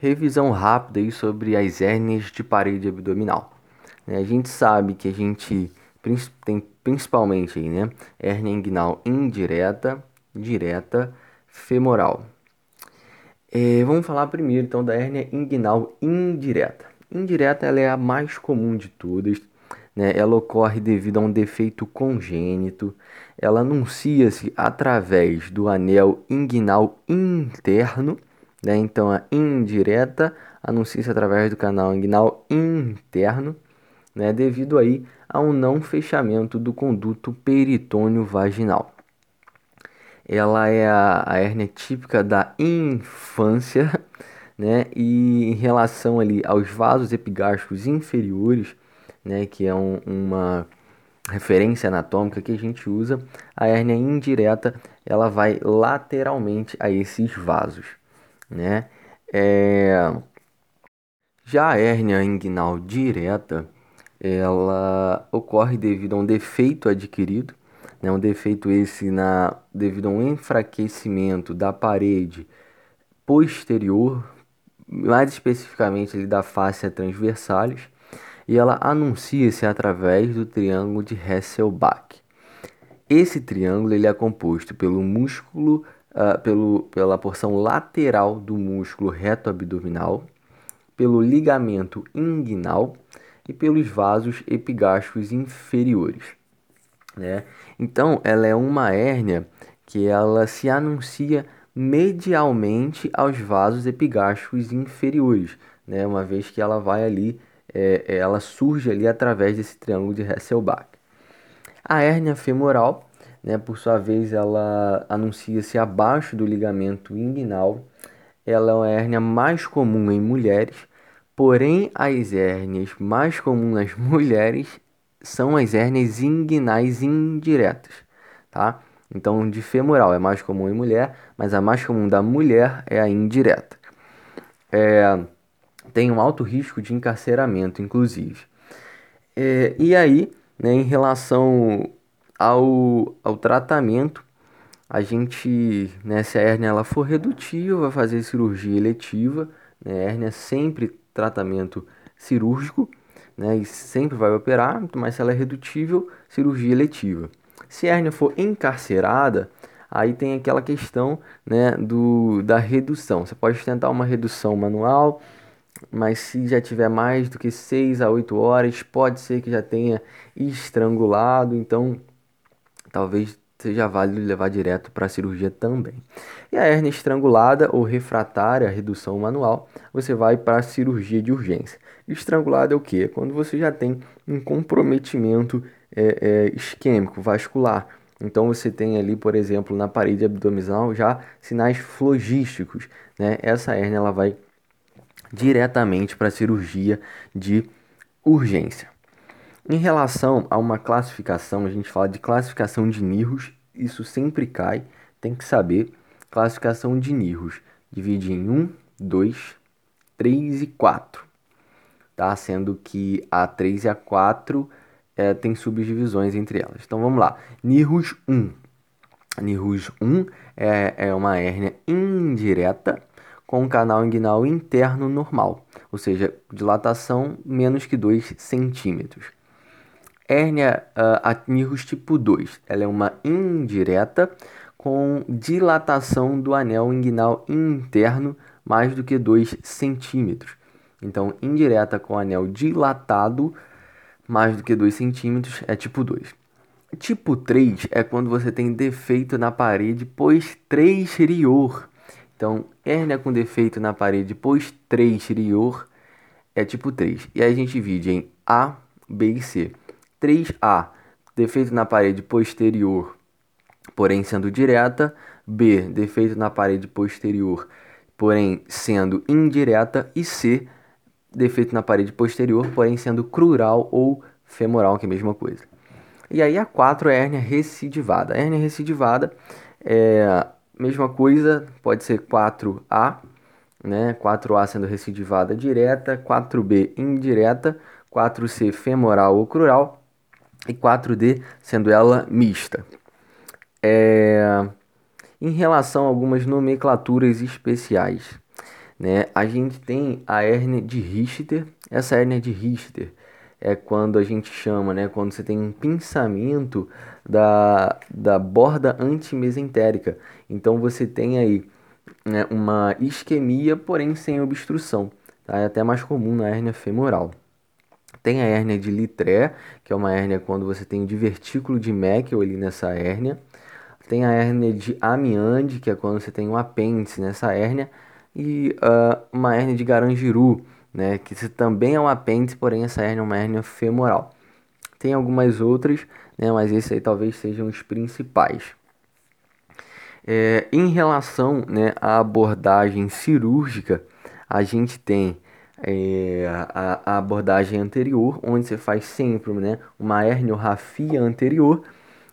revisão rápida aí sobre as hérnias de parede abdominal. Né? A gente sabe que a gente tem principalmente aí, né, hérnia inguinal indireta, direta, femoral. É, vamos falar primeiro então da hérnia inguinal indireta. Indireta ela é a mais comum de todas, né? Ela ocorre devido a um defeito congênito. Ela anuncia-se através do anel inguinal interno né? Então a indireta anuncia-se através do canal inguinal interno, né? devido aí a um não fechamento do conduto peritônio vaginal. Ela é a, a hérnia típica da infância, né? E em relação ali aos vasos epigástricos inferiores, né? Que é um, uma referência anatômica que a gente usa, a hérnia indireta ela vai lateralmente a esses vasos né? É... Já a hérnia inguinal direta, ela ocorre devido a um defeito adquirido, né? um defeito esse na, devido a um enfraquecimento da parede posterior, mais especificamente ali da face transversalis, e ela anuncia-se através do triângulo de Hasselbalch. Esse triângulo ele é composto pelo músculo uh, pelo, pela porção lateral do músculo reto abdominal, pelo ligamento inguinal e pelos vasos epigástricos inferiores. Né? Então, ela é uma hérnia que ela se anuncia medialmente aos vasos epigástricos inferiores, né? uma vez que ela vai ali, é, ela surge ali através desse triângulo de Hasselbalch. A hérnia femoral né? Por sua vez, ela anuncia-se abaixo do ligamento inguinal. Ela é uma hérnia mais comum em mulheres, porém as hérnias mais comuns nas mulheres são as hérnias inguinais indiretas, tá? Então, de femoral é mais comum em mulher, mas a mais comum da mulher é a indireta. É, tem um alto risco de encarceramento, inclusive. É, e aí, né, em relação ao, ao tratamento, a gente, né, se a hérnia ela for redutiva, vai fazer cirurgia eletiva. Né, hérnia é sempre tratamento cirúrgico, né, e sempre vai operar, mas se ela é redutível, cirurgia eletiva. Se a hérnia for encarcerada, aí tem aquela questão né, do, da redução. Você pode tentar uma redução manual, mas se já tiver mais do que 6 a 8 horas, pode ser que já tenha estrangulado, então talvez seja válido levar direto para a cirurgia também. E a hérnia estrangulada ou refratária, redução manual, você vai para a cirurgia de urgência. Estrangulada é o que? É quando você já tem um comprometimento é, é, isquêmico, vascular. Então você tem ali, por exemplo, na parede abdominal já sinais flogísticos. Né? Essa hérnia ela vai diretamente para a cirurgia de urgência. Em relação a uma classificação, a gente fala de classificação de nirros, isso sempre cai, tem que saber. Classificação de nirros divide em 1, 2, 3 e 4, tá? Sendo que a 3 e a 4 é, tem subdivisões entre elas. Então vamos lá. Nirros 1. Nirros 1 é, é uma hérnia indireta com canal inguinal interno normal, ou seja, dilatação menos que 2 centímetros. Hérnia uh, tipo 2, ela é uma indireta com dilatação do anel inguinal interno mais do que 2 centímetros. Então, indireta com anel dilatado mais do que 2 centímetros é tipo 2. Tipo 3 é quando você tem defeito na parede posterior. Então, hérnia com defeito na parede posterior é tipo 3. E aí a gente divide em A, B e C. 3A, defeito na parede posterior, porém sendo direta. B, defeito na parede posterior, porém sendo indireta. E C, defeito na parede posterior, porém sendo crural ou femoral, que é a mesma coisa. E aí a 4 é a hérnia recidivada. A hérnia recidivada é mesma coisa, pode ser 4A, né? 4A sendo recidivada direta, 4B indireta, 4C femoral ou crural, e 4D, sendo ela mista. É... Em relação a algumas nomenclaturas especiais, né? A gente tem a hérnia de Richter. Essa hérnia de Richter é quando a gente chama, né? Quando você tem um pinçamento da, da borda antimesentérica. Então você tem aí né, uma isquemia, porém sem obstrução. Tá? É até mais comum na hérnia femoral. Tem a hérnia de Litré, que é uma hérnia quando você tem um divertículo de Meckel ali nessa hérnia. Tem a hérnia de Amiande, que é quando você tem um apêndice nessa hérnia. E uh, uma hérnia de Garangiru, né, que também é um apêndice, porém essa hérnia é uma hérnia femoral. Tem algumas outras, né, mas esses aí talvez sejam os principais. É, em relação né, à abordagem cirúrgica, a gente tem é, a, a, abordagem anterior, onde você faz sempre né, uma herniorrafia anterior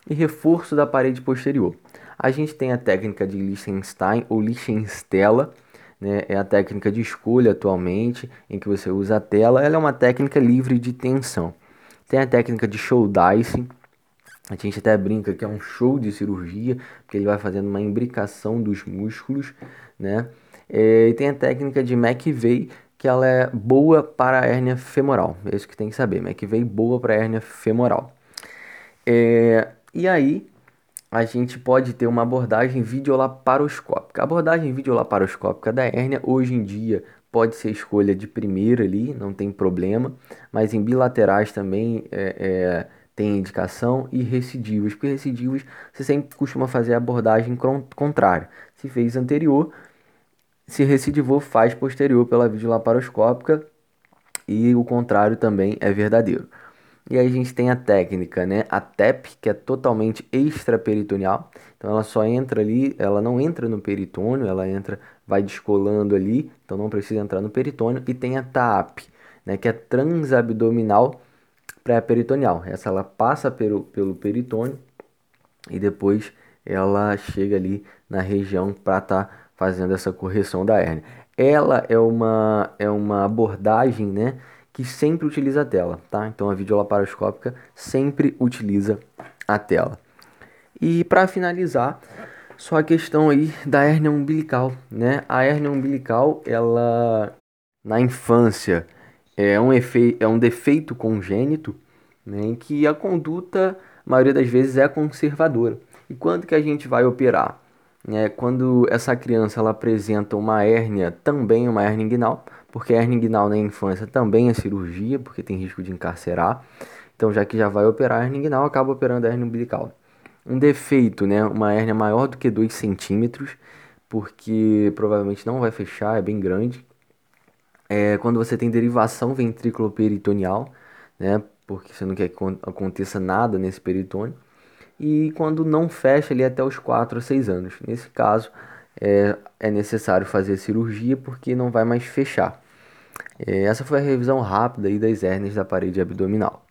e reforço da parede posterior. A gente tem a técnica de Liechtenstein ou Liechtenstella, né, é a técnica de escolha atualmente, em que você usa a tela. Ela é uma técnica livre de tensão. Tem a técnica de show dice, a gente até brinca que é um show de cirurgia, porque ele vai fazendo uma imbricação dos músculos, né? É, e tem a técnica de McVeigh, que ela é boa para a hérnia femoral. É isso que tem que saber. McVeigh boa para a hérnia femoral. É, e aí, a gente pode ter uma abordagem videolaparoscópica. A abordagem videolaparoscópica da hérnia, hoje em dia, pode ser escolha de primeira ali, não tem problema, mas em bilaterais também é, é, tem indicação e recidivos, porque recidivos você sempre costuma fazer a abordagem contrária. Se fez anterior, se recidivou, faz posterior pela videolaparoscópica e o contrário também é verdadeiro. E aí a gente tem a técnica, né? A TEP, que é totalmente extraperitoneal. Então ela só entra ali, ela não entra no peritônio, ela entra, vai descolando ali, então não precisa entrar no peritônio. E tem a TAP, né? Que é transabdominal pré-peritoneal. Essa ela passa pelo, pelo peritônio e depois ela chega ali na região para estar tá fazendo essa correção da hérnia. Ela é uma, é uma abordagem, né? que sempre utiliza a tela, tá? Então a videolaparoscópica sempre utiliza a tela. E para finalizar, só a questão aí da hérnia umbilical, né? A hérnia umbilical, ela na infância é um, efe... é um defeito congênito, né? Em que a conduta, a maioria das vezes, é conservadora. E quando que a gente vai operar? É, quando essa criança ela apresenta uma hérnia, também uma hérnia inguinal, porque a hernia inguinal na infância também é cirurgia, porque tem risco de encarcerar. Então, já que já vai operar a hernia inguinal, acaba operando a hernia umbilical. Um defeito, né? Uma hernia maior do que 2 centímetros, porque provavelmente não vai fechar, é bem grande. É quando você tem derivação ventriculoperitoneal, né? Porque você não quer que aconteça nada nesse peritônio. E quando não fecha ali até os 4 ou 6 anos. Nesse caso, é, é necessário fazer cirurgia porque não vai mais fechar. É, essa foi a revisão rápida aí das hérnias da parede abdominal.